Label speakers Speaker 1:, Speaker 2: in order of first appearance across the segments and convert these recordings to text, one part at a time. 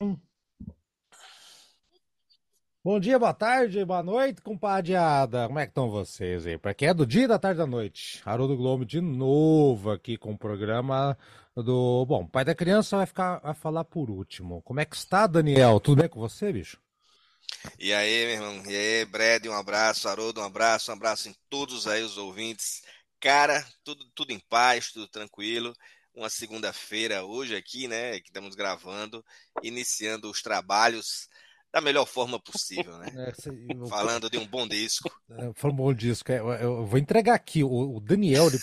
Speaker 1: Bom dia, boa tarde, boa noite, compadreada. Como é que estão vocês aí? Para quem é do dia, da tarde, da noite. Haroldo Globo de novo aqui com o programa do. Bom, pai da criança vai ficar vai falar por último. Como é que está, Daniel? Tudo bem com você, bicho?
Speaker 2: E aí, meu irmão? E aí, Brad, um abraço, Haroldo, um abraço, um abraço em todos aí os ouvintes. Cara, tudo, tudo em paz, tudo tranquilo. Uma segunda-feira hoje aqui, né, que estamos gravando, iniciando os trabalhos da melhor forma possível, né? É, Falando de um bom disco.
Speaker 1: É, foi um bom disco. É, eu, eu, vou entregar aqui. O, o Daniel, ele,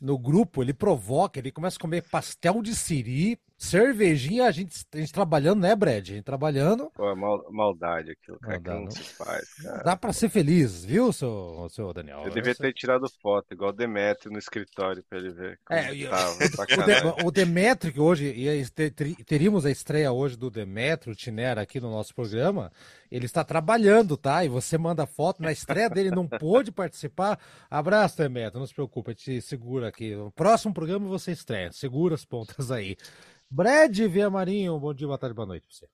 Speaker 1: no grupo, ele provoca, ele começa a comer pastel de siri cervejinha, a gente, a gente trabalhando, né, Brad? A gente trabalhando.
Speaker 3: Pô, mal, maldade aquilo, cara. Maldade, não se faz, cara.
Speaker 1: Dá pra ser feliz, viu, seu, seu Daniel?
Speaker 3: Eu devia ter tirado foto, igual o Demetrio no escritório, pra ele ver.
Speaker 1: É, eu... o, o Demetrio, que hoje ter, teríamos a estreia hoje do Demetrio Tinera aqui no nosso programa. Ele está trabalhando, tá? E você manda foto. Na estreia dele não pôde participar. Abraço, Demetrio, não se preocupe, a gente segura aqui. No próximo programa você estreia. Segura as pontas aí. Brad Via Marinho, bom dia, boa tarde, boa noite pra você.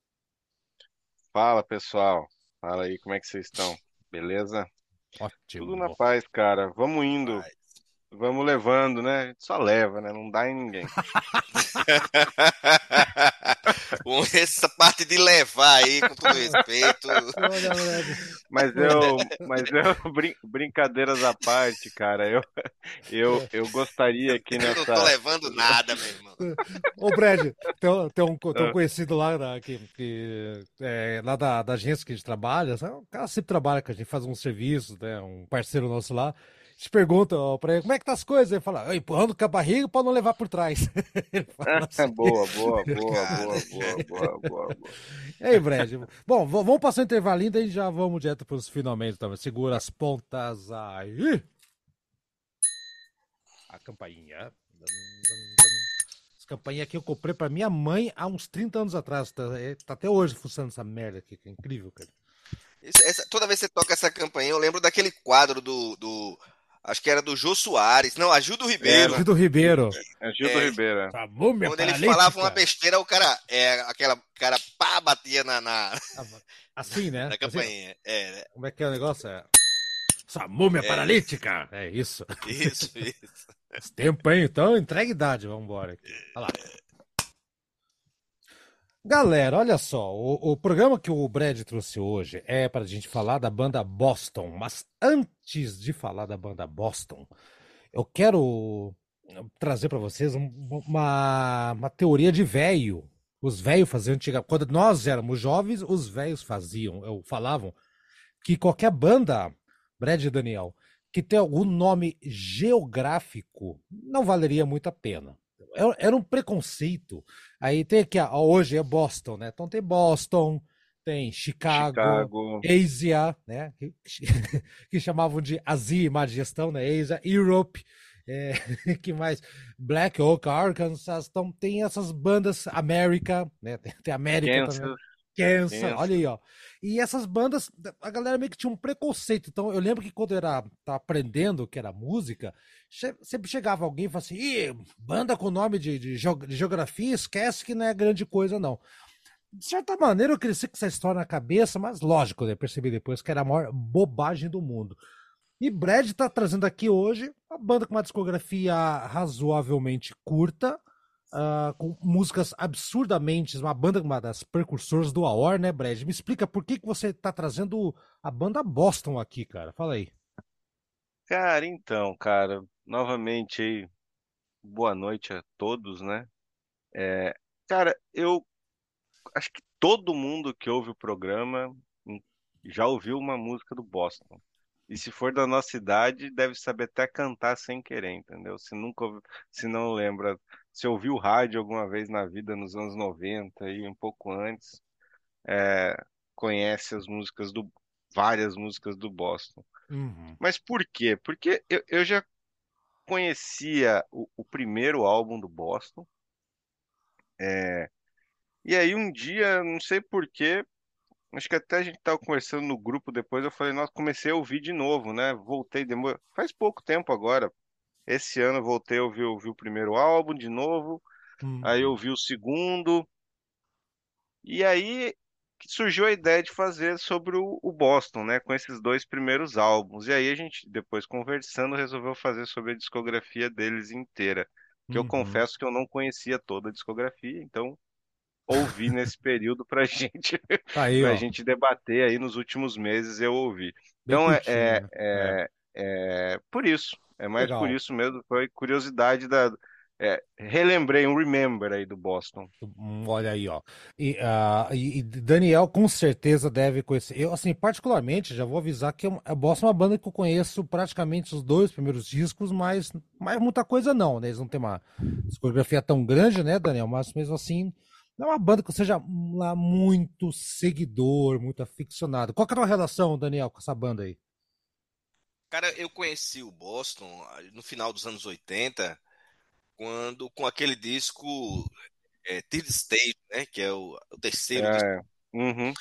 Speaker 3: Fala pessoal, fala aí, como é que vocês estão? Beleza?
Speaker 1: Ótimo.
Speaker 3: Tudo na paz, cara. Vamos indo. Vamos levando, né? Só leva, né? Não dá em ninguém.
Speaker 2: Essa parte de levar aí, com todo respeito.
Speaker 3: mas eu, mas eu, brin brincadeiras à parte, cara, eu, eu, eu gostaria que nessa. Eu
Speaker 2: não tô levando nada, meu irmão.
Speaker 1: Ô, Brad, tem, tem, um, tem um ah. conhecido lá, da, que, que, é, lá da, da agência que a gente trabalha, o cara sempre trabalha com a gente, faz um serviço, né? Um parceiro nosso lá te pergunta pra ele como é que tá as coisas. Ele fala, empurrando com a barriga pra não levar por trás.
Speaker 3: assim. boa, boa, boa, boa, boa, boa, boa, boa.
Speaker 1: E aí, Brad? Bom, vamos passar o intervalinho, daí já vamos direto pros finalmente também. Segura as pontas aí. A campainha. Essa campainha aqui eu comprei pra minha mãe há uns 30 anos atrás. Tá, é, tá até hoje funcionando essa merda aqui, que é incrível, cara.
Speaker 2: Essa, toda vez que você toca essa campainha, eu lembro daquele quadro do, do Acho que era do Jô Soares. Não, Ajudo Ribeiro.
Speaker 1: É, Ajudo Ribeiro.
Speaker 3: Ajudo é, Ribeiro. É.
Speaker 1: Tá bom,
Speaker 2: Quando ele falava uma besteira, o cara, é, aquela cara pá, batia na. na...
Speaker 1: Assim, né?
Speaker 2: na
Speaker 1: assim?
Speaker 2: campainha. Assim, é,
Speaker 1: né? Como é que é o negócio? É... Essa múmia é. paralítica. É isso.
Speaker 2: Isso, isso.
Speaker 1: Esse tempo, hein? Então, entrega idade. Vamos embora aqui. Olha lá. Galera, olha só, o, o, programa que o Brad trouxe hoje é para a gente falar da banda Boston, mas antes de falar da banda Boston, eu quero trazer para vocês uma, uma teoria de velho. Os velhos faziam antiga, quando nós éramos jovens, os velhos faziam, eu falavam que qualquer banda, Brad e Daniel, que tem algum nome geográfico, não valeria muito a pena era um preconceito. Aí tem aqui, ó, hoje é Boston, né? Então tem Boston, tem Chicago, Chicago. Asia, né? Que, que, chamavam de Ásia má gestão, né? Asia, Europe, é, que mais? Black Oak, Arkansas. Então tem essas bandas, América, né? Tem, tem América Kansas. também. Kansas, Kansas, olha aí, ó. E essas bandas, a galera meio que tinha um preconceito. Então eu lembro que quando eu era tá aprendendo o que era música, sempre chegava alguém e falava assim: Ih, banda com nome de, de, de geografia, esquece que não é grande coisa, não. De certa maneira eu cresci com essa história na cabeça, mas lógico, eu percebi depois que era a maior bobagem do mundo. E Brad está trazendo aqui hoje uma banda com uma discografia razoavelmente curta, uh, com músicas absurdamente, uma banda uma das precursoras do AOR, né, Brad? Me explica por que, que você está trazendo a banda Boston aqui, cara. Fala aí.
Speaker 3: Cara, então, cara, novamente aí, boa noite a todos, né? É, cara, eu acho que todo mundo que ouve o programa hum, já ouviu uma música do Boston. E se for da nossa idade, deve saber até cantar sem querer, entendeu? Se nunca, se não lembra se ouviu rádio alguma vez na vida nos anos 90 e um pouco antes, é, conhece as músicas do várias músicas do Boston.
Speaker 1: Uhum.
Speaker 3: Mas por quê? Porque eu, eu já conhecia o, o, primeiro álbum do Boston. É, e aí um dia, não sei por quê, acho que até a gente estava conversando no grupo depois, eu falei, nossa, comecei a ouvir de novo, né? Voltei, demor... faz pouco tempo agora, esse ano eu voltei a ouvir, ouvir o primeiro álbum de novo, uhum. aí eu ouvi o segundo, E aí surgiu a ideia de fazer sobre o, o Boston, né, com esses dois primeiros álbuns. E aí a gente, depois conversando, resolveu fazer sobre a discografia deles inteira. Que eu
Speaker 1: Uhum.
Speaker 3: confesso que eu não conhecia toda a discografia, então ouvi nesse período pra gente
Speaker 1: Tá aí,
Speaker 3: pra
Speaker 1: ó.
Speaker 3: gente debater aí nos últimos meses eu ouvi.
Speaker 1: Bem
Speaker 3: Então é,
Speaker 1: curtinho,
Speaker 3: é,
Speaker 1: né?
Speaker 3: é, é por isso, é mais por
Speaker 1: Legal.
Speaker 3: isso mesmo, foi curiosidade da. é, relembrei um remember aí do Boston.
Speaker 1: Hum, Olha aí, ó. E, ah, e- Daniel com certeza deve conhecer. Eu, assim, particularmente, já vou avisar que eu, a Boston é uma banda que eu conheço praticamente os dois primeiros discos, mas, mas muita coisa não, né? Eles não têm uma discografia tão grande, né, Daniel? Mas mesmo assim, não é uma banda que eu seja lá muito seguidor, muito aficionado. Qual que é a tua relação, Daniel, com essa banda aí?
Speaker 2: Cara, eu conheci o Boston ah, no final dos anos 80, quando com aquele disco é, Third Stage, né, que é o, o terceiro disco.
Speaker 3: É, uhum,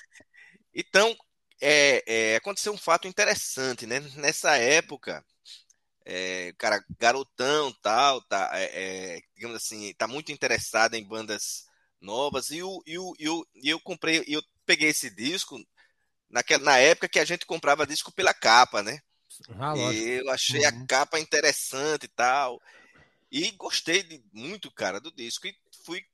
Speaker 2: Então, é, é, aconteceu um fato interessante, né? Nessa época, é, cara, garotão, tal, tá, é, é, digamos assim, tá muito interessado em bandas novas e, o, e, o, e, o, e eu comprei, eu peguei esse disco naquela, na época que a gente comprava disco pela capa, né?
Speaker 1: Ah.
Speaker 2: E eu achei a
Speaker 1: Uhum.
Speaker 2: capa interessante e tal. E gostei de, muito, cara, do disco. E fui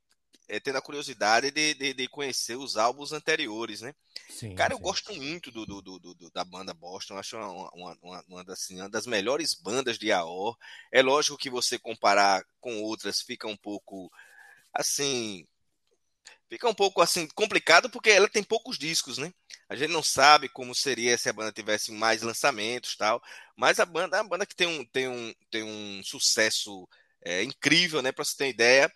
Speaker 2: é, tendo a curiosidade de, de, de conhecer os álbuns anteriores, né?
Speaker 1: Sim,
Speaker 2: Cara, eu
Speaker 1: sim.
Speaker 2: gosto muito do, do, do, do- da banda Boston. Acho uma, uma, uma, uma das, assim, uma das melhores bandas de AO. É lógico que você comparar com outras fica um pouco assim. Fica um pouco assim complicado porque ela tem poucos discos, né? A gente não sabe como seria se a banda tivesse mais lançamentos tal. Mas a banda é uma banda que tem um, tem um, tem um sucesso é, incrível, né? Pra você ter uma ideia,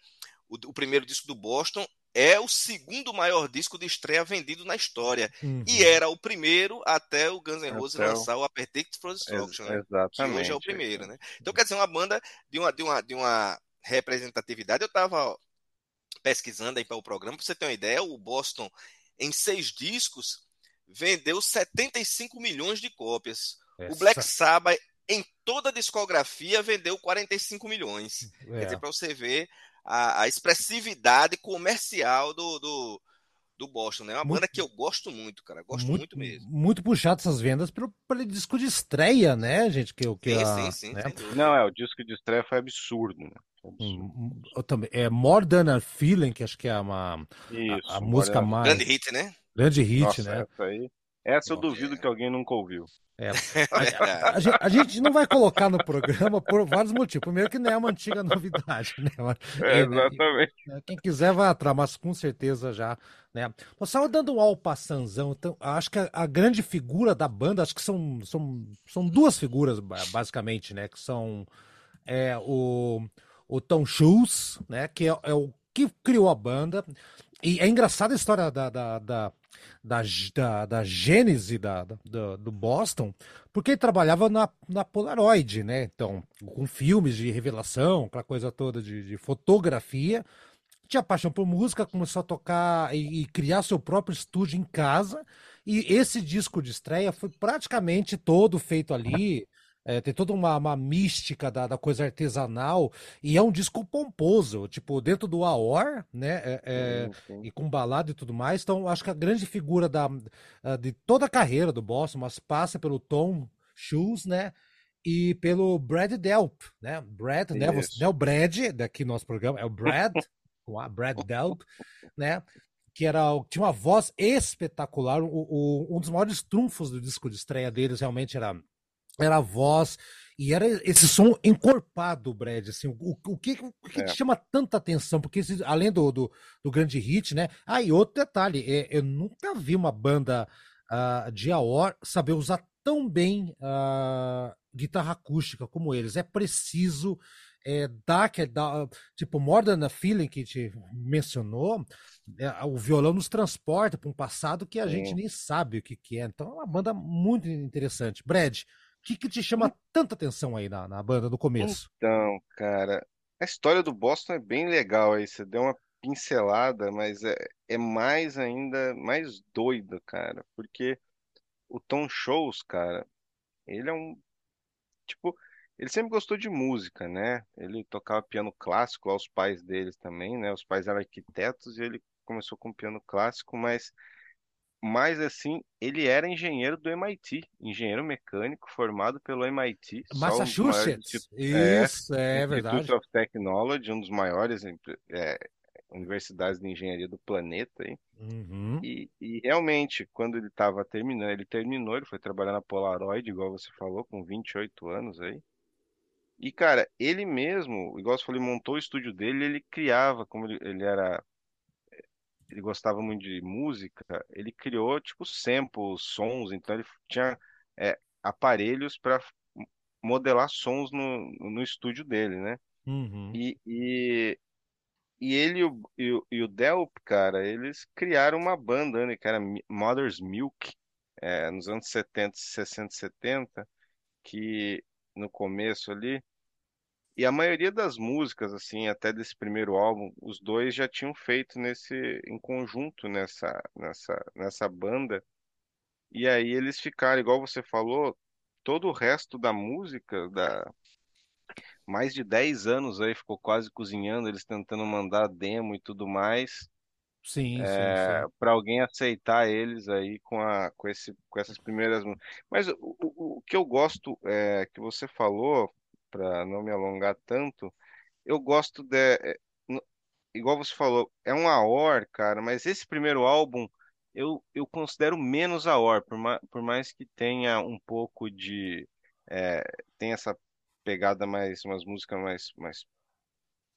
Speaker 2: o, o primeiro disco do Boston é o segundo maior disco de estreia vendido na história.
Speaker 1: Uhum.
Speaker 2: E era o primeiro até o Guns N' Roses
Speaker 3: Até o-
Speaker 2: lançar o Appetite for
Speaker 3: ex-
Speaker 2: Destruction, né? Que hoje é o primeiro, né? Então, quer dizer, uma banda de uma, de uma, de uma representatividade. Eu estava pesquisando aí para o programa, para você ter uma ideia, o Boston, em seis discos, vendeu 75 milhões de cópias. O Black
Speaker 1: Essa-
Speaker 2: Sabbath, em toda a discografia, vendeu 45 milhões. Quer
Speaker 1: é.
Speaker 2: dizer, para você ver a, a expressividade comercial do, do, do Boston, né? É uma
Speaker 1: Muito-
Speaker 2: banda que eu gosto muito, cara. Gosto muito, mesmo.
Speaker 1: Muito puxado essas vendas pelo, pelo disco de estreia, né, gente? Que, que
Speaker 2: Sim,
Speaker 1: a,
Speaker 2: sim, sim,
Speaker 1: né?
Speaker 3: Não, é, o disco de estreia foi absurdo, né? Foi absurdo.
Speaker 1: Hum, hum, eu também, é More Than a Feeling, que acho que é uma,
Speaker 3: Isso,
Speaker 1: a, a música mais
Speaker 2: Grande hit, né?
Speaker 1: grande hit,
Speaker 3: Nossa,
Speaker 1: né?
Speaker 3: essa aí. Essa eu
Speaker 2: Nossa,
Speaker 3: duvido
Speaker 2: é.
Speaker 3: que alguém nunca ouviu.
Speaker 1: É.
Speaker 2: É.
Speaker 1: A, gente, a gente não vai colocar no programa por vários motivos. Primeiro que não é uma antiga novidade, né?
Speaker 3: É,
Speaker 1: é, né?
Speaker 3: exatamente.
Speaker 1: É, Quem quiser vai atrás, mas com certeza já, né? Só dando um alpaçanzão, então, acho que a, a grande figura da banda, acho que são, são, são duas figuras, ba- basicamente, né? Que são é, o, o Tom Schultz, né? Que é, é o que criou a banda. E é engraçada a história da, da, da, da, da, da gênese da, da- do Boston, porque ele trabalhava na, na Polaroid, né? Então, com filmes de revelação, aquela coisa toda de, de fotografia. Tinha paixão por música, começou a tocar e, e criar seu próprio estúdio em casa. E esse disco de estreia foi praticamente todo feito ali. É, tem toda uma, uma mística da, da coisa artesanal. E é um disco pomposo, tipo, dentro do AOR, né? É, é, e com balada e tudo mais. Então, acho que a grande figura da, de toda a carreira do Boston, mas passa pelo Tom Shoes, né? E pelo Brad Delp, né? Brad, né? Você,
Speaker 3: Isso.
Speaker 1: não é o Brad daqui no nosso programa, é o Brad, com a Brad Delp, né? Que era, tinha uma voz espetacular. O, o- um dos maiores trunfos do disco de estreia deles realmente era, era a voz. E era esse som encorpado, Brad. Assim, o, o que, o que
Speaker 3: É.
Speaker 1: te chama tanta atenção? Porque esse- além do, do, do grande hit, né? Ah, e outro detalhe, é, eu nunca vi uma banda ah, de AOR saber usar tão bem a guitarra acústica como eles. É preciso é, dar, que, dar, tipo, a Feeling que te mencionou, é, o violão nos transporta para um passado que a
Speaker 3: Sim.
Speaker 1: gente nem sabe o que, que é. Então é uma banda muito interessante. Brad, que, que te chama tanta atenção aí na, na banda no começo?
Speaker 3: Então, cara, a história do Boston é bem legal aí. Você deu uma pincelada, mas é, é mais ainda, mais doido, cara. Porque o Tom Shows, cara, ele é um. Tipo, ele sempre gostou de música, né? Ele tocava piano clássico aos pais deles também, né? Os pais eram arquitetos e ele começou com piano clássico, mas mais assim, ele era engenheiro do MIT, engenheiro mecânico formado pelo MIT, maiores
Speaker 1: Massachusetts.
Speaker 3: é,
Speaker 1: Isso, é verdade.
Speaker 3: Institute of Technology, um dos maiores é, universidades de engenharia do planeta aí.
Speaker 1: Uhum.
Speaker 3: E, e realmente, quando ele estava terminando, ele terminou, ele foi trabalhar na Polaroid, igual você falou, com 28 anos aí. E, cara, ele mesmo, igual você falou, ele montou o estúdio dele, ele criava, como ele, ele era, ele gostava muito de música, ele criou, tipo, samples, sons, então ele tinha é, aparelhos para modelar sons no, no estúdio dele, né?
Speaker 1: Uhum.
Speaker 3: E, e, e ele e o, e, o- Delp, cara, eles criaram uma banda, né, que era Mother's Milk, é, nos anos 70, 60, 70, que no começo ali, e a maioria das músicas, assim, até desse primeiro álbum, os dois já tinham feito nesse, em conjunto nessa, nessa, nessa banda, e aí eles ficaram, igual você falou, todo o resto da música, da, mais de 10 anos aí, ficou quase cozinhando, eles tentando mandar demo e tudo mais,
Speaker 1: Sim, sim, sim.
Speaker 3: para alguém aceitar eles aí com, a, com, esse, com essas primeiras. Mas o, o, o que eu gosto é que você falou, para não me alongar tanto, eu gosto de. é, igual você falou, é um AOR, cara, mas esse primeiro álbum eu, eu considero menos AOR, por, ma, por mais que tenha um pouco de. É, tem essa pegada mais, umas músicas mais, mais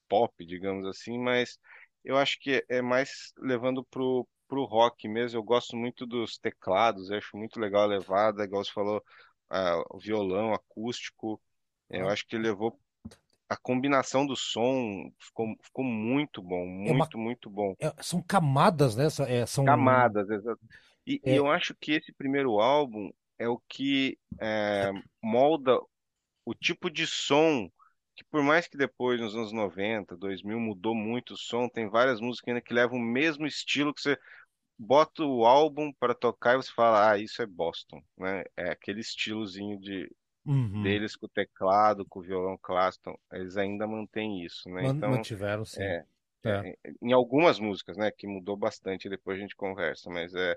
Speaker 3: pop, digamos assim, mas eu acho que é mais levando pro, pro rock mesmo. Eu gosto muito dos teclados, acho muito legal a levada, igual você falou, o violão acústico. Eu
Speaker 1: Ah,
Speaker 3: acho que levou a combinação do som ficou, ficou muito bom,
Speaker 1: É uma,
Speaker 3: muito, muito bom.
Speaker 1: é- são camadas, né? São, é, são,
Speaker 3: Camadas, exato. E, e
Speaker 1: é,
Speaker 3: eu acho que esse primeiro álbum é o que é, molda o tipo de som que por mais que depois nos anos 90, 2000 mudou muito o som, tem várias músicas ainda que levam o mesmo estilo que você bota o álbum para tocar e você fala, ah, isso é Boston, né? É aquele estilozinho de
Speaker 1: uhum.
Speaker 3: deles com o teclado, com o violão clássico, eles ainda mantêm isso, né? Então,
Speaker 1: mantiveram, sim.
Speaker 3: é,
Speaker 1: É.
Speaker 3: é, em algumas músicas, né, que mudou bastante, depois a gente conversa, mas é,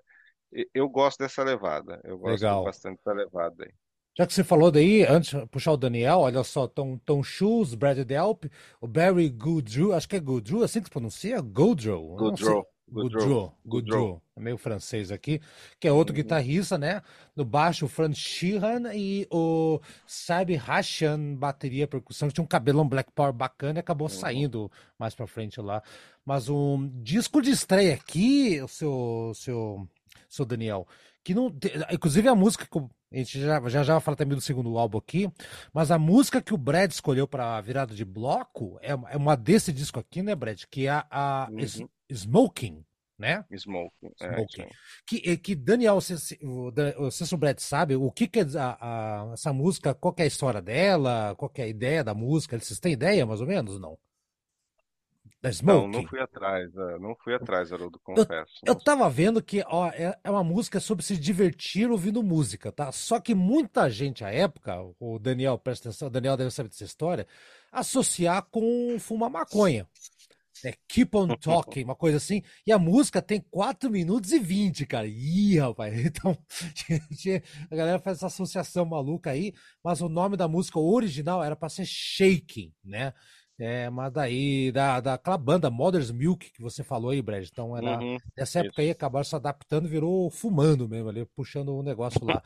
Speaker 3: eu gosto dessa levada, eu gosto
Speaker 1: Legal.
Speaker 3: bastante dessa levada aí.
Speaker 1: Já que você falou daí, antes de puxar o Daniel, olha só, Tom, Tom Shoes, Brad Delp, o Barry Goodrew, acho que é Goodrew, assim que se pronuncia? Goodrew, Goodrew,
Speaker 3: Goodrow.
Speaker 1: Goodrew, é meio francês aqui, que é outro
Speaker 3: Uhum,
Speaker 1: guitarrista, né? No baixo, o Franz Sheeran e o Sabi Hashan, bateria, percussão, que tinha um cabelão Black Power bacana e acabou
Speaker 3: uhum.
Speaker 1: saindo mais pra frente lá. Mas um disco de estreia aqui, o seu, seu, seu Daniel, que não. Inclusive a música que a gente já, já já vai falar também do segundo álbum aqui, mas a música que o Brad escolheu para virada de bloco é, é uma desse disco aqui, né, Brad? Que é a, a
Speaker 3: Uhum.
Speaker 1: Smoking, né?
Speaker 3: Smoking, é,
Speaker 1: Smoking.
Speaker 3: aí.
Speaker 1: Que, eh, que Daniel, se- o, o Brad sabe o que, que é a, a- essa música, qual que é a história dela, qual que é a ideia da música? Vocês têm ideia, mais ou menos, não? Da
Speaker 3: Não, não
Speaker 1: Smoking?
Speaker 3: fui atrás, é, não fui atrás, Haroldo,
Speaker 1: Eu,
Speaker 3: confesso.
Speaker 1: eu
Speaker 3: Não.
Speaker 1: tava vendo que ó, é, é uma música sobre se divertir ouvindo música, tá? Só que muita gente à época, o Daniel, presta atenção, o Daniel deve saber dessa história, associar com fumar maconha. É Keep on Talking, uma coisa assim. E a música tem 4 minutos e 20, cara. Ih, rapaz. Então, a galera faz essa associação maluca aí, mas o nome da música original era para ser Shaking, né? É, mas daí, da, daquela banda Mother's Milk que você falou aí, Brad. Então, era,
Speaker 3: Uhum,
Speaker 1: nessa época aí, acabaram se adaptando, virou fumando mesmo ali, puxando o negócio lá.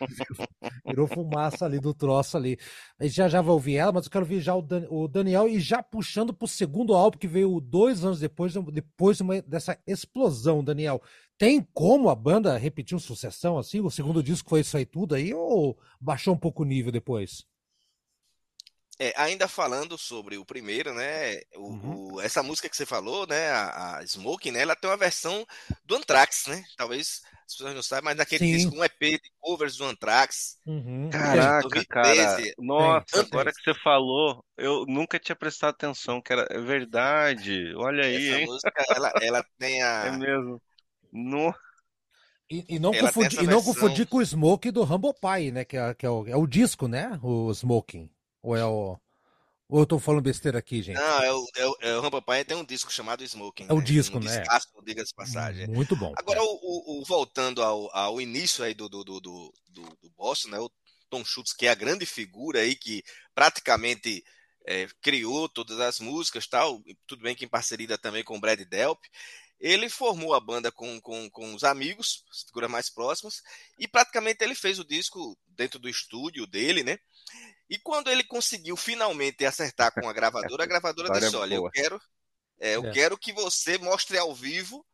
Speaker 1: Virou fumaça ali do troço ali. A gente já já vai ouvir ela, mas eu quero ver já o, Dan- o Daniel e já puxando pro segundo álbum que veio dois anos depois, depois de uma- dessa explosão, Daniel. Tem como a banda repetir uma sucessão assim? O segundo disco foi isso aí tudo aí ou baixou um pouco o nível depois?
Speaker 2: É, ainda falando sobre o primeiro, né?
Speaker 1: Uhum.
Speaker 2: O, o- essa música que você falou, né? A, a Smoking, né? Ela tem uma versão do Anthrax, né? Talvez as pessoas não saibam, mas naquele disco,
Speaker 1: Sim.
Speaker 2: um EP de covers do Anthrax,
Speaker 1: Uhum.
Speaker 3: Caraca, cara,
Speaker 2: 2013.
Speaker 3: nossa,
Speaker 1: tem,
Speaker 3: agora
Speaker 1: tem.
Speaker 3: que você falou, eu nunca tinha prestado atenção, que era, é verdade, olha aí,
Speaker 2: Essa
Speaker 3: hein?
Speaker 2: música, ela, ela tem
Speaker 3: É
Speaker 2: a,
Speaker 3: mesmo. No...
Speaker 1: E, e não
Speaker 2: ela
Speaker 1: confundir, e não
Speaker 2: versão.
Speaker 1: confundir com o Smoke do Humble Pie, né? Que é, que é o, é o disco, né? O Smoking. Ou é o. Ou eu tô falando besteira aqui, gente?
Speaker 2: Não, é o, é o, é o Rampapai tem um disco chamado Smoking.
Speaker 1: É o
Speaker 2: né?
Speaker 1: disco,
Speaker 2: um
Speaker 1: né?
Speaker 2: Descasso, diga-se passagem.
Speaker 1: Muito bom.
Speaker 2: Agora, o, o- o- voltando ao, ao início aí do, do, do, do, do- do Boston, né? O Tom Schultz, que é a grande figura aí que praticamente é, criou todas as músicas, tal, tudo bem que em parceria também com o Brad Delp. Ele formou a banda com, com, com os amigos, as figuras mais próximas, e praticamente ele fez o disco dentro do estúdio dele, né? E quando ele conseguiu finalmente acertar com a gravadora, a gravadora disse: Olha, eu
Speaker 3: boa.
Speaker 2: quero, é, eu
Speaker 1: É.
Speaker 2: quero que você mostre ao vivo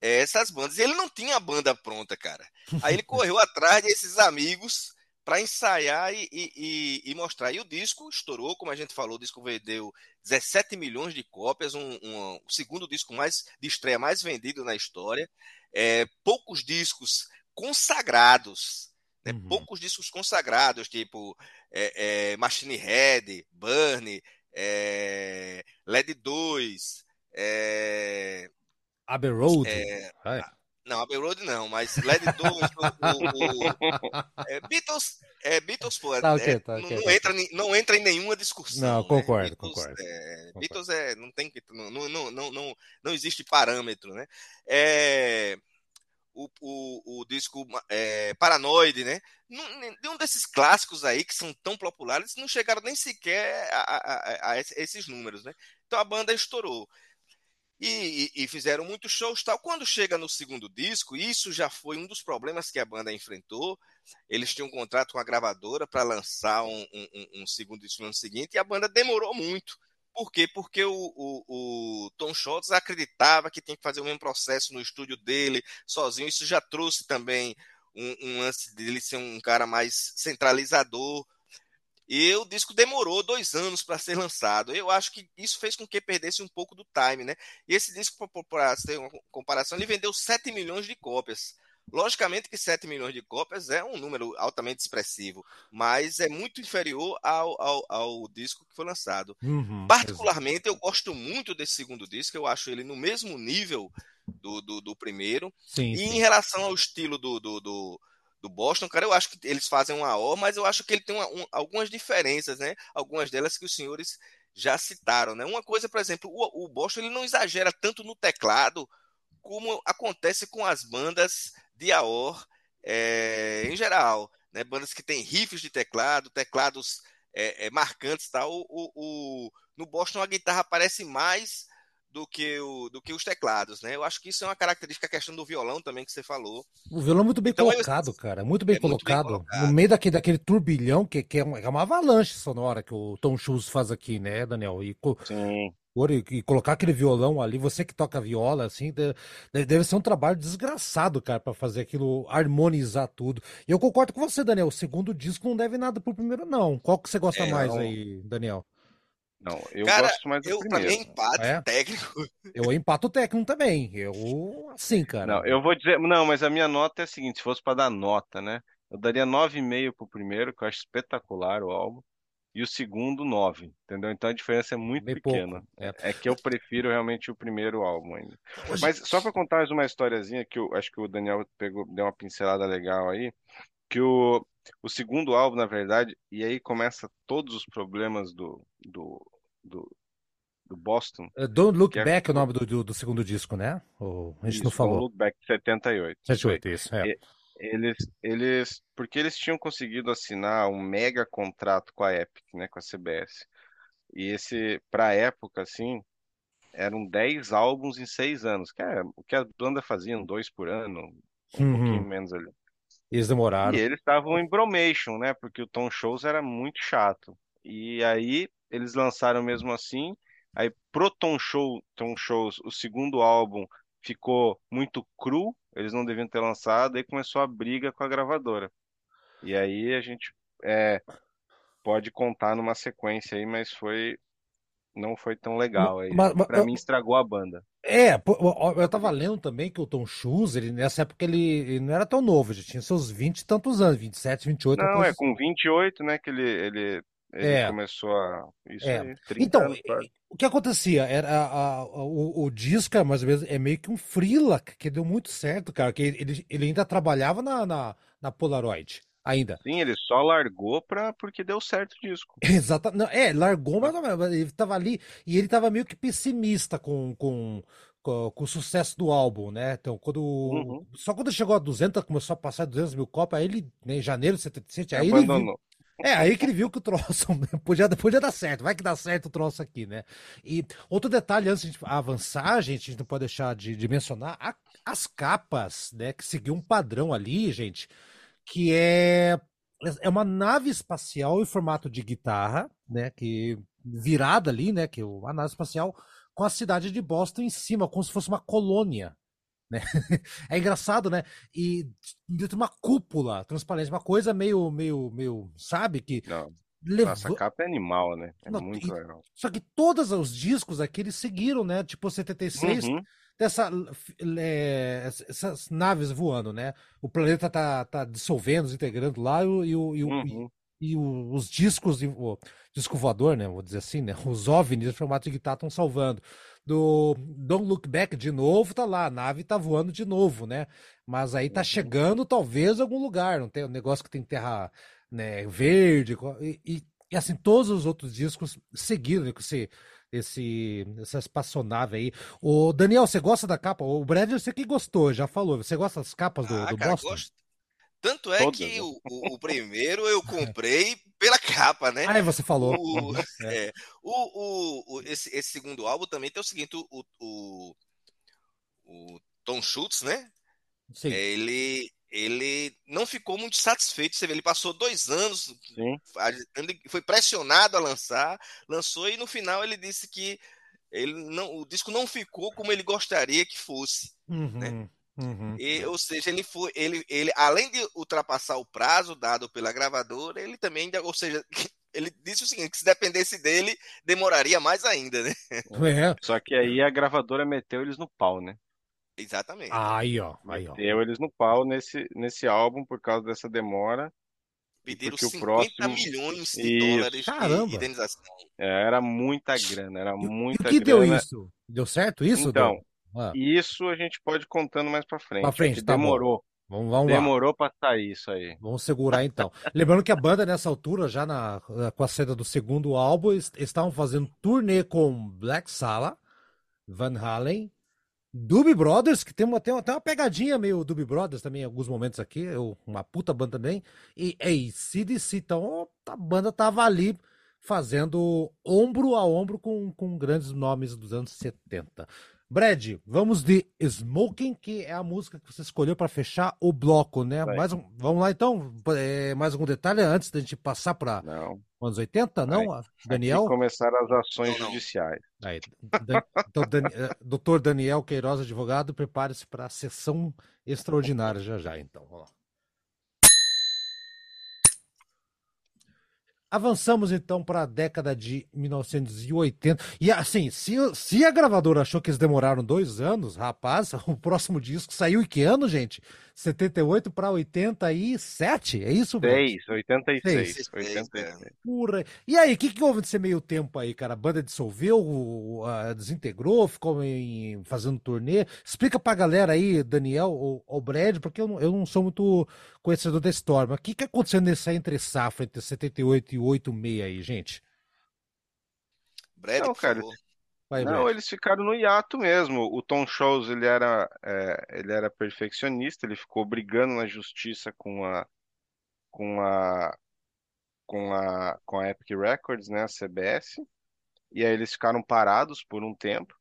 Speaker 2: é, essas bandas. E ele não tinha a banda pronta, cara. Aí ele correu atrás desses amigos para ensaiar e, e- e- e mostrar. E o disco estourou, como a gente falou, o disco vendeu 17 milhões de cópias, um, um- o segundo disco mais de estreia mais vendido na história. É, poucos discos consagrados, né?
Speaker 1: Uhum.
Speaker 2: poucos discos consagrados, tipo é, é, Machine Head, Burn, é, LED 2, é,
Speaker 1: Abbey Road.
Speaker 2: é, não, Abbey Road não, mas LED 2, o, o- o- Beatles, é, Beatles, pô,
Speaker 1: Tá ok,
Speaker 2: é,
Speaker 1: tá
Speaker 2: não,
Speaker 1: ok,
Speaker 2: não
Speaker 1: tá
Speaker 2: entra, em- não entra em nenhuma discussão.
Speaker 1: Não,
Speaker 2: né?
Speaker 1: concordo,
Speaker 2: Beatles,
Speaker 1: concordo.
Speaker 2: é,
Speaker 1: Concordo.
Speaker 2: Beatles é, não tem que, não, não, não, não, não existe parâmetro, né? É, o, o, o disco é, Paranoide, né? Nenhum desses clássicos aí que são tão populares não chegaram nem sequer a, a- a- esses números, né? Então a banda estourou. E, e- e fizeram muitos shows tal. Quando chega no segundo disco, isso já foi um dos problemas que a banda enfrentou. Eles tinham um contrato com a gravadora para lançar um- um- um segundo disco no ano seguinte e a banda demorou muito. Por quê? Porque o, o- o Tom Schultz acreditava que tinha que fazer o mesmo processo no estúdio dele, sozinho. Isso já trouxe também um, um lance dele ser um cara mais centralizador. E o disco demorou dois anos para ser lançado. Eu acho que isso fez com que perdesse um pouco do time, né? E esse disco, para ter uma comparação, ele vendeu 7 milhões de cópias. Logicamente que 7 milhões de cópias é um número altamente expressivo, mas é muito inferior ao, ao, ao disco que foi lançado.
Speaker 1: Uhum,
Speaker 2: Particularmente, eu gosto muito desse segundo disco, eu acho ele no mesmo nível do, do, do primeiro.
Speaker 1: Sim,
Speaker 2: E
Speaker 1: sim.
Speaker 2: em relação ao estilo do, do, do, do Boston, cara, eu acho que eles fazem uma O, mas eu acho que ele tem uma- um- algumas diferenças, né? Algumas delas que os senhores já citaram, né? Uma coisa, por exemplo, o, o Boston ele não exagera tanto no teclado como acontece com as bandas de AOR é, em geral, né? Bandas que têm riffs de teclado, teclados é, é, marcantes, tal. O, o, o- no Boston a guitarra aparece mais do que, o, do que os teclados, né? Eu acho que isso é uma característica, a questão do violão também que você falou.
Speaker 1: O violão é muito bem
Speaker 2: Então, eu-
Speaker 1: colocado, cara. Muito bem,
Speaker 2: É muito bem
Speaker 1: colocado.
Speaker 2: colocado.
Speaker 1: No meio daquele, daquele turbilhão, que, que é, uma, é uma avalanche sonora que o Tom Schultz faz aqui, né, Daniel? E, co-
Speaker 3: Sim.
Speaker 1: e, e colocar aquele violão ali, você que toca viola, assim, de- deve, deve ser um trabalho desgraçado, cara, pra fazer aquilo, harmonizar tudo. E eu concordo com você, Daniel. O segundo disco não deve nada pro primeiro, não. Qual que você gosta
Speaker 2: É,
Speaker 1: mais
Speaker 3: não.
Speaker 1: aí, Daniel?
Speaker 3: Não, eu
Speaker 2: Cara,
Speaker 3: gosto mais do
Speaker 2: Eu, pra mim, é
Speaker 3: primeiro.
Speaker 2: empate
Speaker 1: É?
Speaker 2: técnico.
Speaker 1: Eu empato técnico também. Eu, assim, cara.
Speaker 3: Não, eu vou dizer, não, mas a minha nota é a seguinte, se fosse para dar nota, né? Eu daria 9,5 pro primeiro, que eu acho espetacular o álbum, e o segundo 9, entendeu? Então a diferença é muito
Speaker 1: Bem
Speaker 3: pequena.
Speaker 1: pouco. É.
Speaker 3: É que eu prefiro realmente o primeiro álbum ainda. Mas só para contar mais uma historiazinha que eu acho que o Daniel pegou, deu uma pincelada legal aí, que o, o segundo álbum, na verdade, e aí começa todos os problemas do, do, do, do Boston.
Speaker 1: É, Don't Look
Speaker 3: é-
Speaker 1: Back é o nome do, do, do segundo disco, né? O- a gente
Speaker 3: Isso,
Speaker 1: não
Speaker 3: Don't
Speaker 1: falou.
Speaker 3: Look Back 78. isso aí.
Speaker 1: 78, isso, é.
Speaker 3: E- Eles, eles, porque eles tinham conseguido assinar um mega contrato com a Epic, né, com a CBS. E esse, pra época, assim, eram 10 álbuns em 6 anos, que é o que a banda fazia, dois por ano, um
Speaker 1: Uhum.
Speaker 3: pouquinho menos ali.
Speaker 1: Eles demoraram.
Speaker 3: E eles estavam em bromation, né? Porque o Tom Shows era muito chato. E aí eles lançaram mesmo assim. Aí pro Tom Show, Tom Shows, o segundo álbum ficou muito cru, eles não deviam ter lançado, aí começou a briga com a gravadora. E aí a gente é, pode contar numa sequência aí, mas foi não foi tão legal aí. Pra mim estragou a banda.
Speaker 1: É, eu tava lendo também que o Tom Schultz, ele, nessa época ele, ele não era tão novo, já tinha seus 20 e tantos anos, 27, 28, uma
Speaker 3: Não,
Speaker 1: coisa
Speaker 3: é com 28, né, que ele ele ele
Speaker 1: É.
Speaker 3: começou a isso
Speaker 1: É.
Speaker 3: aí, 30
Speaker 1: Então,
Speaker 3: anos
Speaker 1: o que acontecia? Era a- a- o, o disco, é mais ou menos, é meio que um freela, que deu muito certo, cara, que ele, ele ainda trabalhava na, na, na Polaroid. ainda.
Speaker 3: Sim, ele só largou pra, porque deu certo o disco.
Speaker 1: Exatamente. É, largou, mas ele tava ali e ele tava meio que pessimista com, com, com, com o sucesso do álbum, né? Então, quando.
Speaker 3: Uhum.
Speaker 1: Só quando chegou a 200, começou a passar 200 mil cópias, aí ele, né, em janeiro de 77, aí
Speaker 3: Abandonou.
Speaker 1: É, aí que ele viu que o troço podia, podia dar certo, vai que dá certo o troço aqui, né? E outro detalhe, antes de a avançar, gente, a gente não pode deixar de, de mencionar a- as capas, né? Que seguiu um padrão ali, gente, que é, é uma nave espacial em formato de guitarra, né? Que virada ali, né? Que uma nave espacial com a cidade de Boston em cima, como se fosse uma colônia. Né? É engraçado, né? E dentro de uma cúpula transparente, uma coisa meio, meio, meio, sabe? Que
Speaker 3: Não,
Speaker 1: levou.
Speaker 3: nossa, a capa é animal, né? É
Speaker 1: Não,
Speaker 3: muito
Speaker 1: e-
Speaker 3: legal.
Speaker 1: Só que todos os discos aqui eles seguiram, né? Tipo 76,
Speaker 3: Uhum.
Speaker 1: dessa, é, essas naves voando, né? O planeta tá, tá dissolvendo, desintegrando lá e, o- e, o- e o-
Speaker 3: Uhum.
Speaker 1: e o- os discos, o disco voador, né? Vou dizer assim, né? Os OVNIs em formato de guitarra estão salvando. Do Don't Look Back de novo, tá lá, a nave tá voando de novo, né? Mas aí tá
Speaker 3: Uhum.
Speaker 1: chegando talvez a algum lugar, não tem um negócio que tem terra né, verde, e, e- e, assim, todos os outros discos seguiram né, com esse, esse, essa espaçonave aí. O Daniel, você gosta da capa? O Brad, eu sei que gostou, já falou. Você gosta das capas do,
Speaker 2: Ah,
Speaker 1: do
Speaker 2: cara,
Speaker 1: Boston?
Speaker 2: gosto. Tanto é
Speaker 3: Todas,
Speaker 2: que
Speaker 3: né?
Speaker 2: o, o- o primeiro eu comprei pela capa, né?
Speaker 1: Ah, é, você falou.
Speaker 2: O,
Speaker 1: É.
Speaker 2: é, o, o, o- esse, esse segundo álbum também tem o seguinte: o, o, o Tom Schultz, né?
Speaker 1: Sim.
Speaker 2: Ele, ele não ficou muito satisfeito. Você vê, ele passou dois anos, foi pressionado a lançar, lançou e no final ele disse que ele não, o disco não ficou como ele gostaria que fosse.
Speaker 1: Uhum, uhum.
Speaker 2: E, ou seja, ele foi, ele, ele, além de ultrapassar o prazo dado pela gravadora, ele também, ainda- ou seja, ele disse o seguinte: que se dependesse dele, demoraria mais ainda, né?
Speaker 1: É.
Speaker 3: Só que aí a gravadora meteu eles no pau, né?
Speaker 2: Exatamente.
Speaker 1: Aí, ó. Aí, ó.
Speaker 3: Meteu eles no pau nesse, nesse álbum por causa dessa demora.
Speaker 2: Pediram
Speaker 3: porque o
Speaker 2: 50
Speaker 3: próximo-
Speaker 2: milhões de
Speaker 3: Isso.
Speaker 2: dólares
Speaker 1: Caramba.
Speaker 2: de indenização.
Speaker 3: É, Era muita grana, era
Speaker 1: E, o- e o
Speaker 3: muita
Speaker 1: que deu
Speaker 3: grana.
Speaker 1: isso? Deu certo isso?
Speaker 3: Então,
Speaker 1: Deu? Ah,
Speaker 3: E Isso a gente pode ir contando mais pra frente.
Speaker 1: Pra frente,
Speaker 3: é que
Speaker 1: tá bom.
Speaker 3: demorou.
Speaker 1: vamos, vamos lá.
Speaker 3: Demorou pra sair isso aí.
Speaker 1: Vamos segurar então. Lembrando que a banda nessa altura, já na, com a saída do segundo álbum, estavam fazendo turnê com Black Sabbath, Van Halen, Doobie Brothers, que tem uma, tem uma, tem uma pegadinha meio Doobie Brothers também em alguns momentos aqui, uma puta banda também, e ACDC, então a banda tava ali fazendo ombro a ombro com, com grandes nomes dos anos 70. Brad, vamos de Smoking, que é a música que você escolheu para fechar o bloco, né?
Speaker 3: Vai.
Speaker 1: Mais um- vamos lá então, É, mais algum detalhe antes da gente passar para anos 80, não?
Speaker 3: Vai.
Speaker 1: Daniel?
Speaker 3: Começaram as ações
Speaker 2: Não, não.
Speaker 3: judiciais.
Speaker 1: Aí, Dan- então, Dani- eh, Doutor Daniel Queiroz, advogado, prepare-se para a sessão extraordinária já já, então. Vamos lá. Avançamos então para a década de 1980. E assim, se, se a gravadora achou que eles demoraram dois anos, rapaz, o próximo disco saiu em que ano, gente? 78 para 87? É isso, Bruno?
Speaker 3: 6, 86.
Speaker 2: Seis,
Speaker 3: 86.
Speaker 1: Porra. E aí, o que, que houve nesse meio tempo aí, cara? A banda dissolveu, desintegrou, ficou em- fazendo turnê? Explica pra galera aí, Daniel ou, ou Brad, porque eu não, eu não sou muito conhecedor da história, mas o que, que aconteceu nessa entre safra, entre 78 e 86 aí, gente?
Speaker 2: Brad,
Speaker 3: Não,
Speaker 2: por
Speaker 3: cara,
Speaker 2: favor.
Speaker 1: Vai,
Speaker 3: Não, eles ficaram no hiato mesmo. O Tom Shows, ele era, é, ele era perfeccionista, ele ficou brigando na justiça com a, com a, com a, com a Epic Records, né, a CBS, e aí eles ficaram parados por um tempo.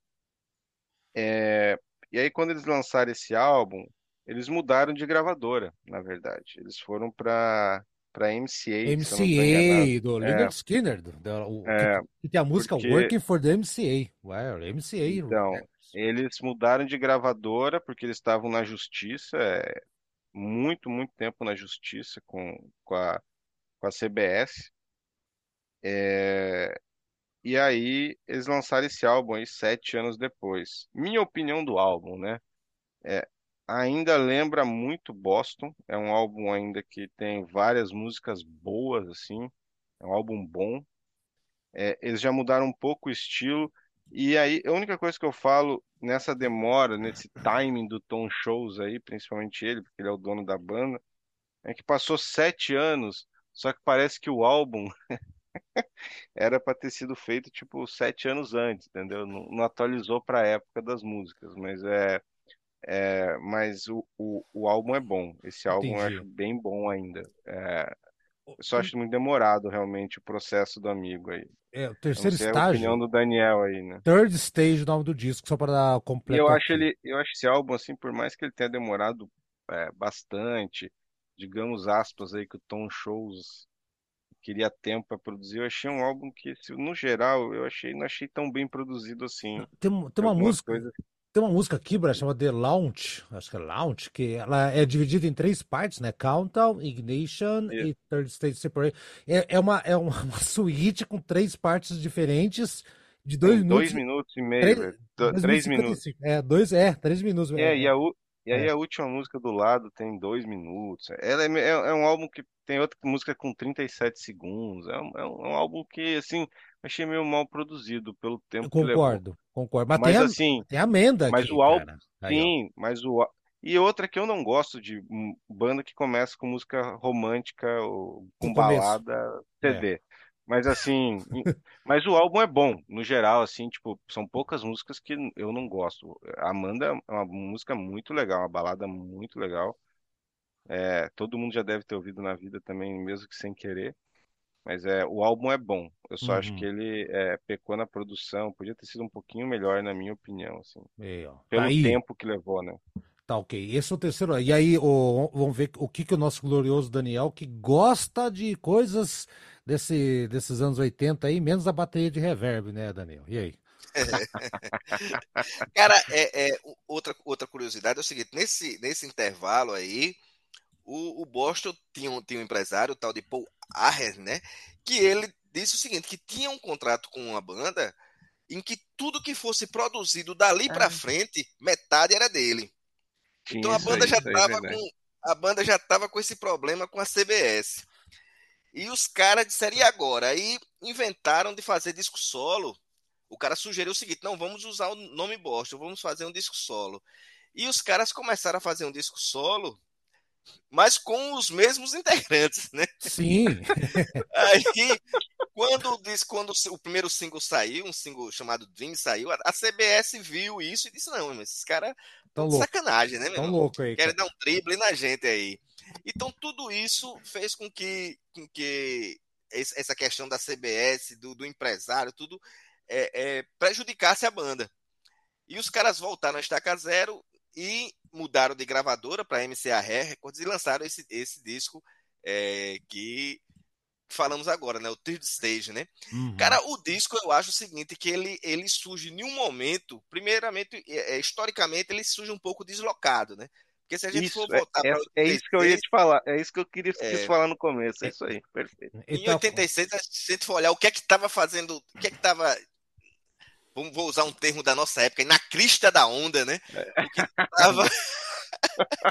Speaker 3: É, e aí quando eles lançaram esse álbum, eles mudaram de gravadora, na verdade. Eles foram para para MCA.
Speaker 1: MCA, do
Speaker 3: É.
Speaker 1: Leonard Skinner, do, do- o-
Speaker 3: É,
Speaker 1: que, que tem a música
Speaker 3: porque-
Speaker 1: Working for the MCA. Ué, MCA.
Speaker 3: Então, Eles mudaram de gravadora porque eles estavam na justiça, é, muito, muito tempo na justiça com, com a, com a CBS. É, e aí eles lançaram esse álbum aí sete anos depois. Minha opinião do álbum, né? É, ainda lembra muito Boston. É um álbum ainda que tem várias músicas boas, assim. É um álbum bom. É, eles já mudaram um pouco o estilo. E aí, a única coisa que eu falo nessa demora, nesse timing do Tom Shows aí, principalmente ele, porque ele é o dono da banda, é que passou sete anos, só que parece que o álbum era para ter sido feito tipo sete anos antes, entendeu? Não, não atualizou para a época das músicas, mas é, é mas o, o, o álbum é bom. Esse álbum eu
Speaker 1: Entendi.
Speaker 3: acho bem bom ainda. É, eu só acho muito demorado realmente o processo do amigo aí.
Speaker 1: É, o
Speaker 3: Eu
Speaker 1: terceiro
Speaker 3: sei a opinião
Speaker 1: estágio,
Speaker 3: do Daniel aí, né?
Speaker 1: Third Stage, o nome do disco, só para dar completo
Speaker 3: eu acho ele, eu acho esse álbum assim, por mais que ele tenha demorado é, bastante, digamos aspas aí que o Tom Shows queria tempo para produzir, eu achei um álbum que, no geral, eu achei, não achei tão bem produzido assim.
Speaker 1: Tem, tem uma música,
Speaker 3: coisas.
Speaker 1: Tem uma música aqui, Brad, chamada The Launch, acho que é Launch, que ela é dividida em três partes, né? Countdown, Ignition
Speaker 3: e-
Speaker 1: e Third Stage Separate. É, é uma, é uma, uma suíte com três partes diferentes de dois
Speaker 3: Tem dois
Speaker 1: minutos.
Speaker 3: minutos e meio,
Speaker 1: Três.
Speaker 3: Do-
Speaker 1: dois minutos
Speaker 3: Três
Speaker 1: e
Speaker 3: minutos.
Speaker 1: 55. É, dois, é, três minutos.
Speaker 3: É, e,
Speaker 1: É,
Speaker 3: a, u- e aí
Speaker 1: é.
Speaker 3: a última música do lado tem dois minutos. Ela é, é, é um álbum que tem outra música com 37 segundos. É é um, é um álbum que, assim, achei meio mal produzido pelo tempo que levou.
Speaker 1: concordo, concordo. Mas tem
Speaker 3: Mas
Speaker 1: a,
Speaker 3: assim,
Speaker 1: tem amenda
Speaker 3: mas
Speaker 1: aqui,
Speaker 3: o álbum,
Speaker 1: cara.
Speaker 3: Sim, mas o e outra que eu não gosto de hum, banda que começa com música romântica ou com balada
Speaker 1: É.
Speaker 3: CD. Mas assim, mas o álbum é bom, no geral, assim, tipo, são poucas músicas que eu não gosto. A Amanda é uma música muito legal, uma balada muito legal. É, todo mundo já deve ter ouvido na vida também, mesmo que sem querer. Mas é, o álbum é bom. Eu só acho que
Speaker 1: Uhum.
Speaker 3: ele é, pecou na produção, podia ter sido um pouquinho melhor, na minha opinião, assim,
Speaker 1: Aí, ó. Tá
Speaker 3: pelo
Speaker 1: aí.
Speaker 3: tempo que levou, né?
Speaker 1: Tá ok. Esse é o terceiro. E aí, o- vamos ver o que, que o nosso glorioso Daniel, que gosta de coisas desse, desses anos 80 aí, menos a bateria de reverb, né, Daniel? E aí?
Speaker 2: Cara, é, é, outra, outra curiosidade é o seguinte: nesse, nesse intervalo aí, o, o Boston tinha um, tinha um empresário, o tal de Paul Aher, né? Que ele disse o seguinte: que tinha um contrato com uma banda em que tudo que fosse produzido dali
Speaker 3: Ah.
Speaker 2: frente, metade era dele. Então a banda
Speaker 3: aí,
Speaker 2: já
Speaker 3: aí é
Speaker 2: com a banda já tava com esse problema com a CBS. E os caras disseram e agora? Aí inventaram de fazer disco solo. O cara sugeriu o seguinte: não, vamos usar o nome Boston, vamos fazer um disco solo. E os caras começaram a fazer um disco solo, mas com os mesmos integrantes, né?
Speaker 1: Sim,
Speaker 2: Aí, quando, o disco- quando o primeiro single saiu, um single chamado Dream saiu, a CBS viu isso e disse: não, mas esses caras
Speaker 1: tão
Speaker 2: estão sacanagem, né, meu
Speaker 1: tão louco aí,
Speaker 2: Querem
Speaker 1: cara.
Speaker 2: dar um drible na gente aí. Então, tudo isso fez com que, com que essa questão da CBS, do, do empresário, tudo é, é, prejudicasse a banda. E os caras voltaram a estaca zero e mudaram de gravadora para MCA Records e lançaram esse, esse disco é, que falamos agora, né? O Third Stage, né?
Speaker 1: Uhum.
Speaker 2: Cara, o disco eu acho o seguinte, que ele, ele surge em um momento, primeiramente, é, é, historicamente, ele surge um pouco deslocado, né? Porque se a gente
Speaker 3: Isso,
Speaker 2: for
Speaker 3: é,
Speaker 2: voltar
Speaker 3: é, é isso que eu ia
Speaker 2: 86,
Speaker 3: te falar. É isso que eu queria,
Speaker 2: é,
Speaker 3: falar no começo. É isso aí, perfeito.
Speaker 2: Em
Speaker 1: tá-
Speaker 2: 86, se a gente for olhar o que é que estava fazendo, o que é que estava, vamos, vou usar um termo da nossa época, na crista da onda, né? O que estava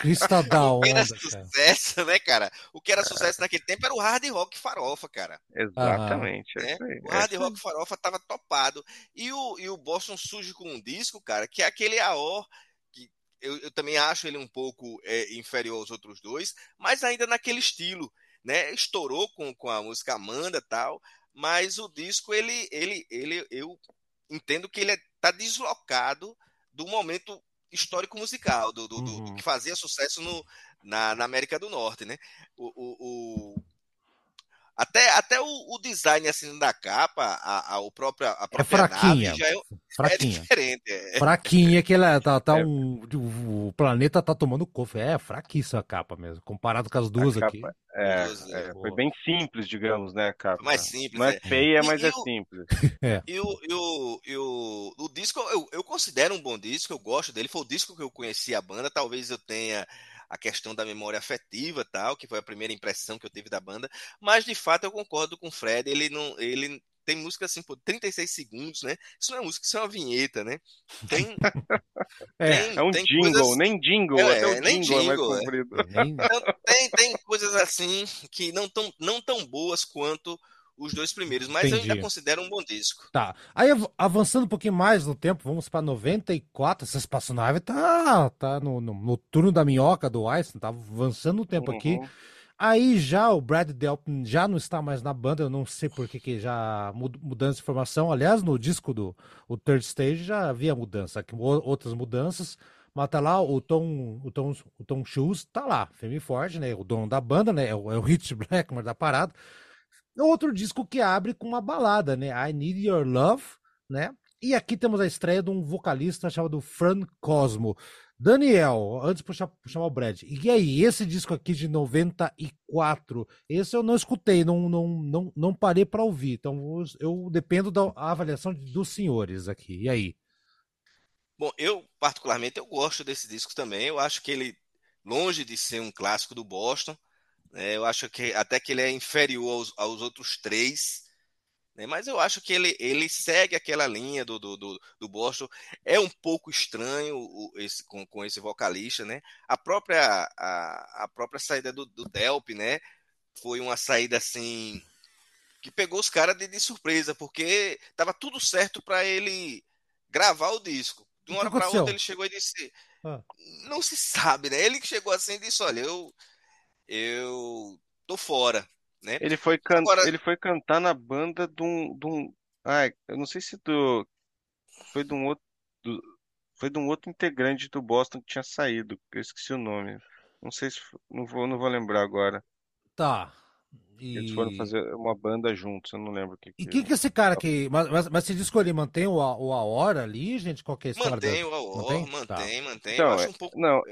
Speaker 1: Crista da
Speaker 2: o que era
Speaker 1: onda, cara.
Speaker 2: sucesso, né, cara? O que era sucesso naquele tempo era o hard rock farofa, cara.
Speaker 3: Exatamente, é
Speaker 2: né? O
Speaker 3: é
Speaker 2: hard rock farofa tava topado. E o, e o Boston surge com um disco, cara, que é aquele AO, que eu, eu também acho ele um pouco é, inferior aos outros dois, mas ainda naquele estilo, né? Estourou com, com a música Amanda e tal, mas o disco, ele, ele, ele, eu entendo que ele é, tá deslocado do momento histórico musical, do, do, do- do
Speaker 1: Uhum.
Speaker 2: que fazia sucesso no, na, na América do Norte, né? O, o, o- até, até o, o design assim da capa, a, a, o próprio, a
Speaker 1: É
Speaker 2: própria
Speaker 1: fraquinha,
Speaker 2: nave já é, é
Speaker 1: fraquinha.
Speaker 2: diferente. é.
Speaker 1: Fraquinha, que ela tá, tá
Speaker 3: É.
Speaker 1: um. O planeta tá tomando cofre. É fraquíssima a capa mesmo, comparado com as duas
Speaker 3: A
Speaker 1: aqui.
Speaker 3: capa é, é,
Speaker 2: é.
Speaker 3: foi bem simples, digamos, né, a capa?
Speaker 2: mais simples,
Speaker 3: Não é
Speaker 2: é.
Speaker 3: feia, mas
Speaker 2: e
Speaker 3: é
Speaker 2: o-
Speaker 3: simples.
Speaker 2: E o, e o, e o, o disco, eu, eu considero um bom disco, eu gosto dele. Foi o disco que eu conheci a banda. Talvez eu tenha a questão da memória afetiva tal, que foi a primeira impressão que eu tive da banda. Mas de fato eu concordo com o Fred. Ele não. Ele tem música assim por 36 segundos, né? Isso não é música, isso é uma vinheta, né? Tem,
Speaker 1: É,
Speaker 2: tem,
Speaker 3: É um
Speaker 2: tem
Speaker 3: jingle,
Speaker 2: coisas.
Speaker 3: nem jingle,
Speaker 2: É,
Speaker 3: até o
Speaker 2: nem
Speaker 3: jingle é mais
Speaker 2: é.
Speaker 3: comprido.
Speaker 1: nem-
Speaker 2: Então, tem, tem coisas assim que não tão, não tão boas quanto os dois primeiros, mas eu ainda
Speaker 1: Entendi.
Speaker 2: considero um bom disco.
Speaker 1: Tá. Aí av- avançando um pouquinho mais no tempo, vamos pra 94. Essa espaçonave tá, tá no, no, no turno da minhoca do Einstein, tá avançando o tempo aqui.
Speaker 3: Uhum.
Speaker 1: Aí já o Brad Delp já não está mais na banda, eu não sei por que, que já mudança de formação. Aliás, no disco do o Third Stage já havia mudança, outras mudanças, mas tá lá o Tom, o Tom, o Tom Shoes tá lá, firme e forte, né? O dono da banda, né? É o, é o Rich Blackmore da parada. Outro disco que abre com uma balada, né? I Need Your Love, né? E aqui temos a estreia de um vocalista chamado Fran Cosmo. Daniel, antes de chamar o Brad, e aí, esse disco aqui de 94, esse eu não escutei, não, não, não, não parei para ouvir, então eu dependo da avaliação dos senhores aqui, e aí?
Speaker 2: Bom, eu particularmente eu gosto desse disco também, eu acho que ele, longe de ser um clássico do Boston, eu acho que até que ele é inferior aos, aos outros três, né? Mas eu acho que ele, ele segue aquela linha do, do, do, do Boston. É um pouco estranho o, esse, com, com esse vocalista, né? A própria, a, a própria saída do, do Delp, né? Foi uma saída assim que pegou os caras de, de, surpresa, porque tava tudo certo para ele gravar o disco. De uma hora para outra ele chegou e disse: ah. Não se sabe, né? Ele que chegou assim e disse: Olha, eu, eu tô fora né?
Speaker 3: Ele foi, can... Agora... ele foi cantar na banda de um, de um... Ai, eu não sei se do... foi de um outro do... foi de um outro integrante do Boston que tinha saído, eu esqueci o nome. Não sei se não vou não vou lembrar agora.
Speaker 1: Tá.
Speaker 3: E... Eles foram fazer uma banda juntos, eu não lembro o que.
Speaker 1: E que que esse cara que. Mas, mas, mas você disse que ele mantém o, o Aor ali, gente? Qual que é história
Speaker 2: Mantém o Aor, mantém, mantém, tá. mantém.
Speaker 3: Então, eu acho um pouco. Não,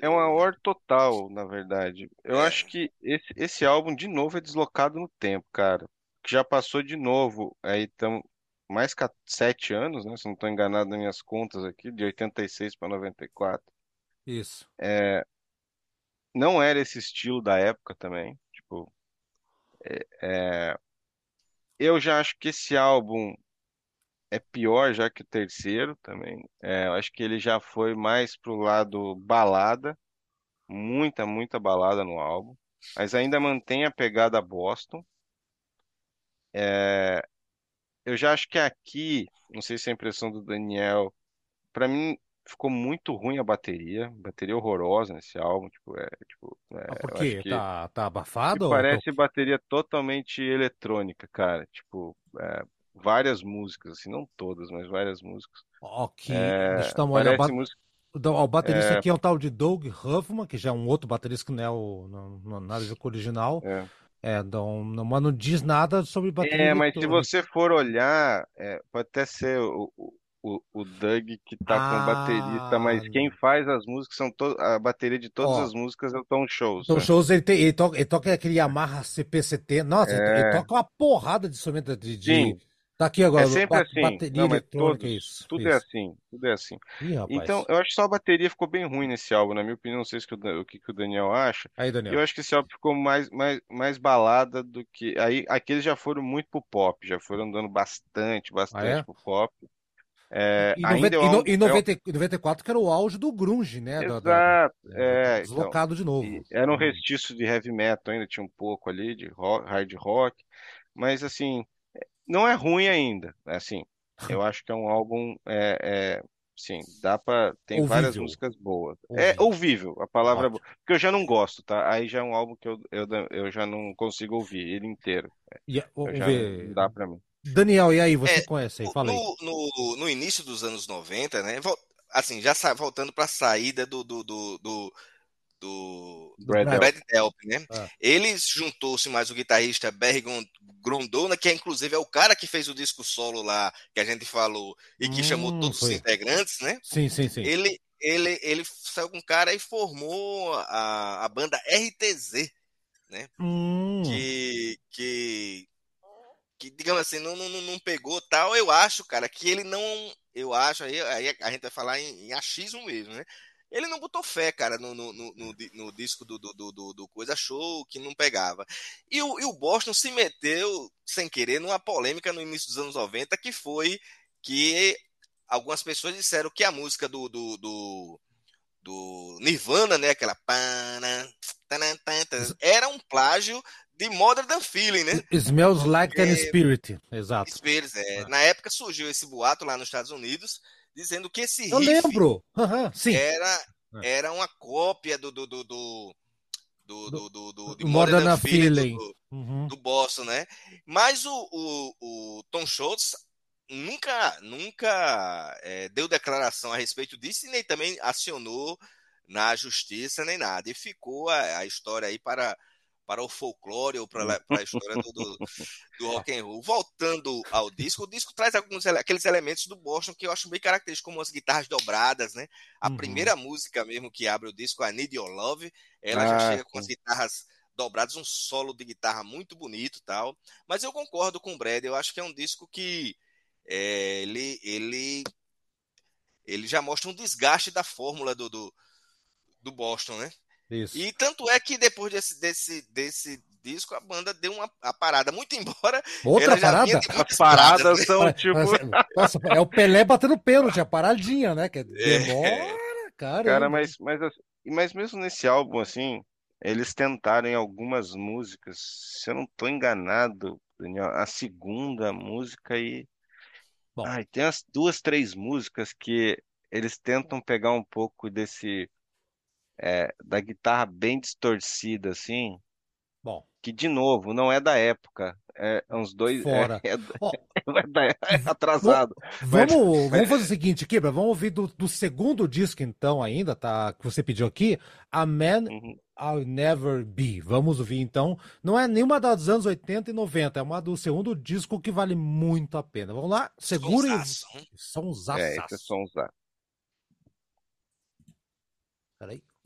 Speaker 3: é um Aor total, na verdade. Eu é. acho que esse, esse álbum, de novo, é deslocado no tempo, cara. Que já passou de novo. Aí estamos mais que sete anos, né? Se não estou enganado nas minhas contas aqui, de 86 para 94.
Speaker 1: Isso.
Speaker 3: É, não era esse estilo da época também. É, é, eu já acho que esse álbum é pior já que o terceiro também. É, eu acho que ele já foi mais pro lado balada, muita, muita balada no álbum, mas ainda mantém a pegada Boston. É, eu já acho que aqui, não sei se é a impressão do Daniel, para mim ficou muito ruim a bateria, bateria horrorosa nesse álbum, tipo, é, tipo, é,
Speaker 1: ah, por quê? Tá, tá abafado?
Speaker 3: Parece tô... bateria totalmente eletrônica, cara, tipo, é, várias músicas, assim, não todas, mas várias músicas.
Speaker 1: Ok, é, deixa eu dar uma olhada. Ba... Música... O baterista é... aqui é o tal de Doug Huffman, que já é um outro baterista que não é o não, não, nada do original. É. É, não, não, mas não diz nada sobre bateria.
Speaker 3: É, mas se você for olhar, é, pode até ser o, o, o Doug que tá ah, com o baterista, mas quem faz as músicas são to... a bateria de todas ó, as músicas é o Tom Shows.
Speaker 1: Tom né? Shows ele, tem, ele, toca, ele toca aquele Yamaha CPCT. Nossa, é... ele, toca uma porrada de instrumento de, de... Tá aqui agora.
Speaker 3: É sempre assim. Bateria Não, eletrônica, todos, isso. Tudo é isso. é assim. Tudo é assim. Ih, então, eu acho que só a bateria ficou bem ruim nesse álbum, na minha opinião. Não sei se o, o que, que o Daniel acha.
Speaker 1: Aí, Daniel.
Speaker 3: Eu acho que esse álbum ficou mais, mais, mais balada do que. Aí, aqueles já foram muito pro pop, já foram dando bastante, bastante ah, é? pro pop.
Speaker 1: É, e, 90, e, no, e 90, 94 que era o auge do grunge, né?
Speaker 3: Exato. Da,
Speaker 1: é, deslocado então, de novo.
Speaker 3: Era um restício de heavy metal ainda, tinha um pouco ali de rock, hard rock, mas assim, não é ruim ainda, né, assim, eu acho que é um álbum, é, é sim, dá para tem ouvível. várias músicas boas. Ouvível. É ouvível, a palavra é boa, porque eu já não gosto, tá? Aí já é um álbum que eu, eu, eu já não consigo ouvir ele inteiro.
Speaker 1: Yeah, já não
Speaker 3: dá para mim.
Speaker 1: Daniel, e aí, você é, conhece aí? Fala aí.
Speaker 2: No, no, no, início dos anos 90, né? Assim, já voltando para a saída do, do, do, do, do Brad, Brad Delp, né? Ah. Ele juntou-se mais o guitarrista Barry Grondona, que é, inclusive é o cara que fez o disco solo lá, que a gente falou, e que hum, chamou todos foi. os integrantes, né?
Speaker 1: Sim, sim, sim.
Speaker 2: Ele, ele, ele saiu com um cara e formou a, a banda RTZ, né?
Speaker 1: Hum.
Speaker 2: Que, que que, digamos assim, não, não, não pegou tal, eu acho, cara, que ele não. Eu acho, aí, aí a gente vai falar em, em achismo mesmo, né? Ele não botou fé, cara, no, no, no, no, disco do, do, do, do, Coisa Show, que não pegava. E o, e o Boston se meteu, sem querer, numa polêmica no início dos anos 90, que foi que algumas pessoas disseram que a música do, do, do, do Nirvana, né, aquela era um plágio de Modern Than Feeling, né?
Speaker 1: It smells like an spirit, exato.
Speaker 2: Spirit, é. é. Na época surgiu esse boato lá nos Estados Unidos, dizendo que esse
Speaker 1: Eu lembro. Uhum, sim.
Speaker 2: Era, é. era uma cópia do, do, do, do, do, do, do, do de
Speaker 1: Modern
Speaker 2: Modern
Speaker 1: Feeling.
Speaker 2: do,
Speaker 1: Uhum.
Speaker 2: do Boston, né? Mas o, o, o Tom Schultz nunca, nunca é, deu declaração a respeito disso e nem também acionou na justiça nem nada. E ficou a, a história aí para, para o folclore ou para, a história do, do, do rock and roll. Voltando ao disco, o disco traz alguns ele- aqueles elementos do Boston que eu acho bem característicos, como as guitarras dobradas, né? A
Speaker 1: Uhum.
Speaker 2: primeira música mesmo que abre o disco, a Need Your Love, ela
Speaker 3: Ah,
Speaker 2: já chega com as guitarras dobradas, um solo de guitarra muito bonito e tal. Mas eu concordo com o Brad, eu acho que é um disco que é, ele, ele, ele já mostra um desgaste da fórmula do, do, do Boston, né?
Speaker 1: Isso.
Speaker 2: E tanto é que depois desse, desse, desse disco a banda deu uma a parada, muito embora
Speaker 1: Outra parada?
Speaker 3: As paradas são tipo.
Speaker 1: mas- Nossa, é o Pelé batendo pênalti, a paradinha, né? Que demora, cara.
Speaker 3: Cara, mas, mas, assim, mas mesmo nesse álbum, assim, eles tentaram em algumas músicas, se eu não tô enganado, Daniel, a segunda música e.
Speaker 1: Bom.
Speaker 3: Ai, tem as duas, três músicas que eles tentam pegar um pouco desse. É, da guitarra bem distorcida, assim,
Speaker 1: Bom,
Speaker 3: que de novo, não é da época. É uns dois.
Speaker 1: Fora.
Speaker 3: É, é,
Speaker 1: ó,
Speaker 3: é da- é atrasado.
Speaker 1: vamos, vamos fazer o seguinte, Kibra, vamos ouvir do, do segundo disco, então, ainda, tá? Que você pediu aqui, A Man
Speaker 3: Uhum.
Speaker 1: I'll Never Be. Vamos ouvir, então. Não é nenhuma das dos anos 80 e 90, é uma do segundo disco que vale muito a pena. Vamos lá, segurem
Speaker 2: Sonsaço, hein?
Speaker 1: os
Speaker 3: É, esse é som usado.
Speaker 1: Peraí.